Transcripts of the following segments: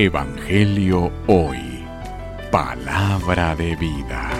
Evangelio Hoy. Palabra de vida.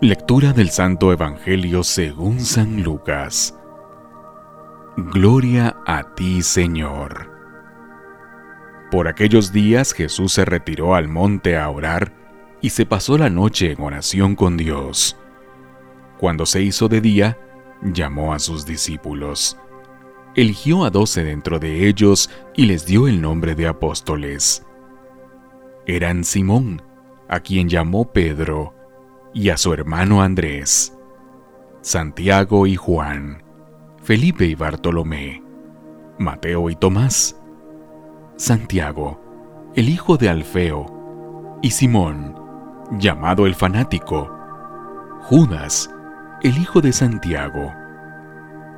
Lectura del Santo Evangelio según San Lucas. Gloria a ti, Señor. Por aquellos días Jesús se retiró al monte a orar y se pasó la noche en oración con Dios. Cuando se hizo de día, llamó a sus discípulos eligió a doce dentro de ellos y les dio el nombre de apóstoles. Eran Simón, a quien llamó Pedro, y a su hermano Andrés, Santiago y Juan, Felipe y Bartolomé, Mateo y Tomás, Santiago, el hijo de Alfeo, y Simón, llamado el fanático, Judas, el hijo de Santiago,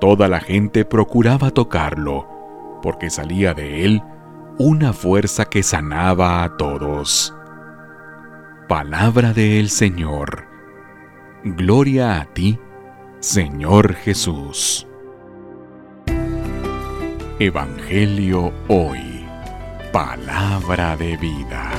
Toda la gente procuraba tocarlo, porque salía de él una fuerza que sanaba a todos. Palabra del Señor. Gloria a ti, Señor Jesús. Evangelio hoy. Palabra de vida.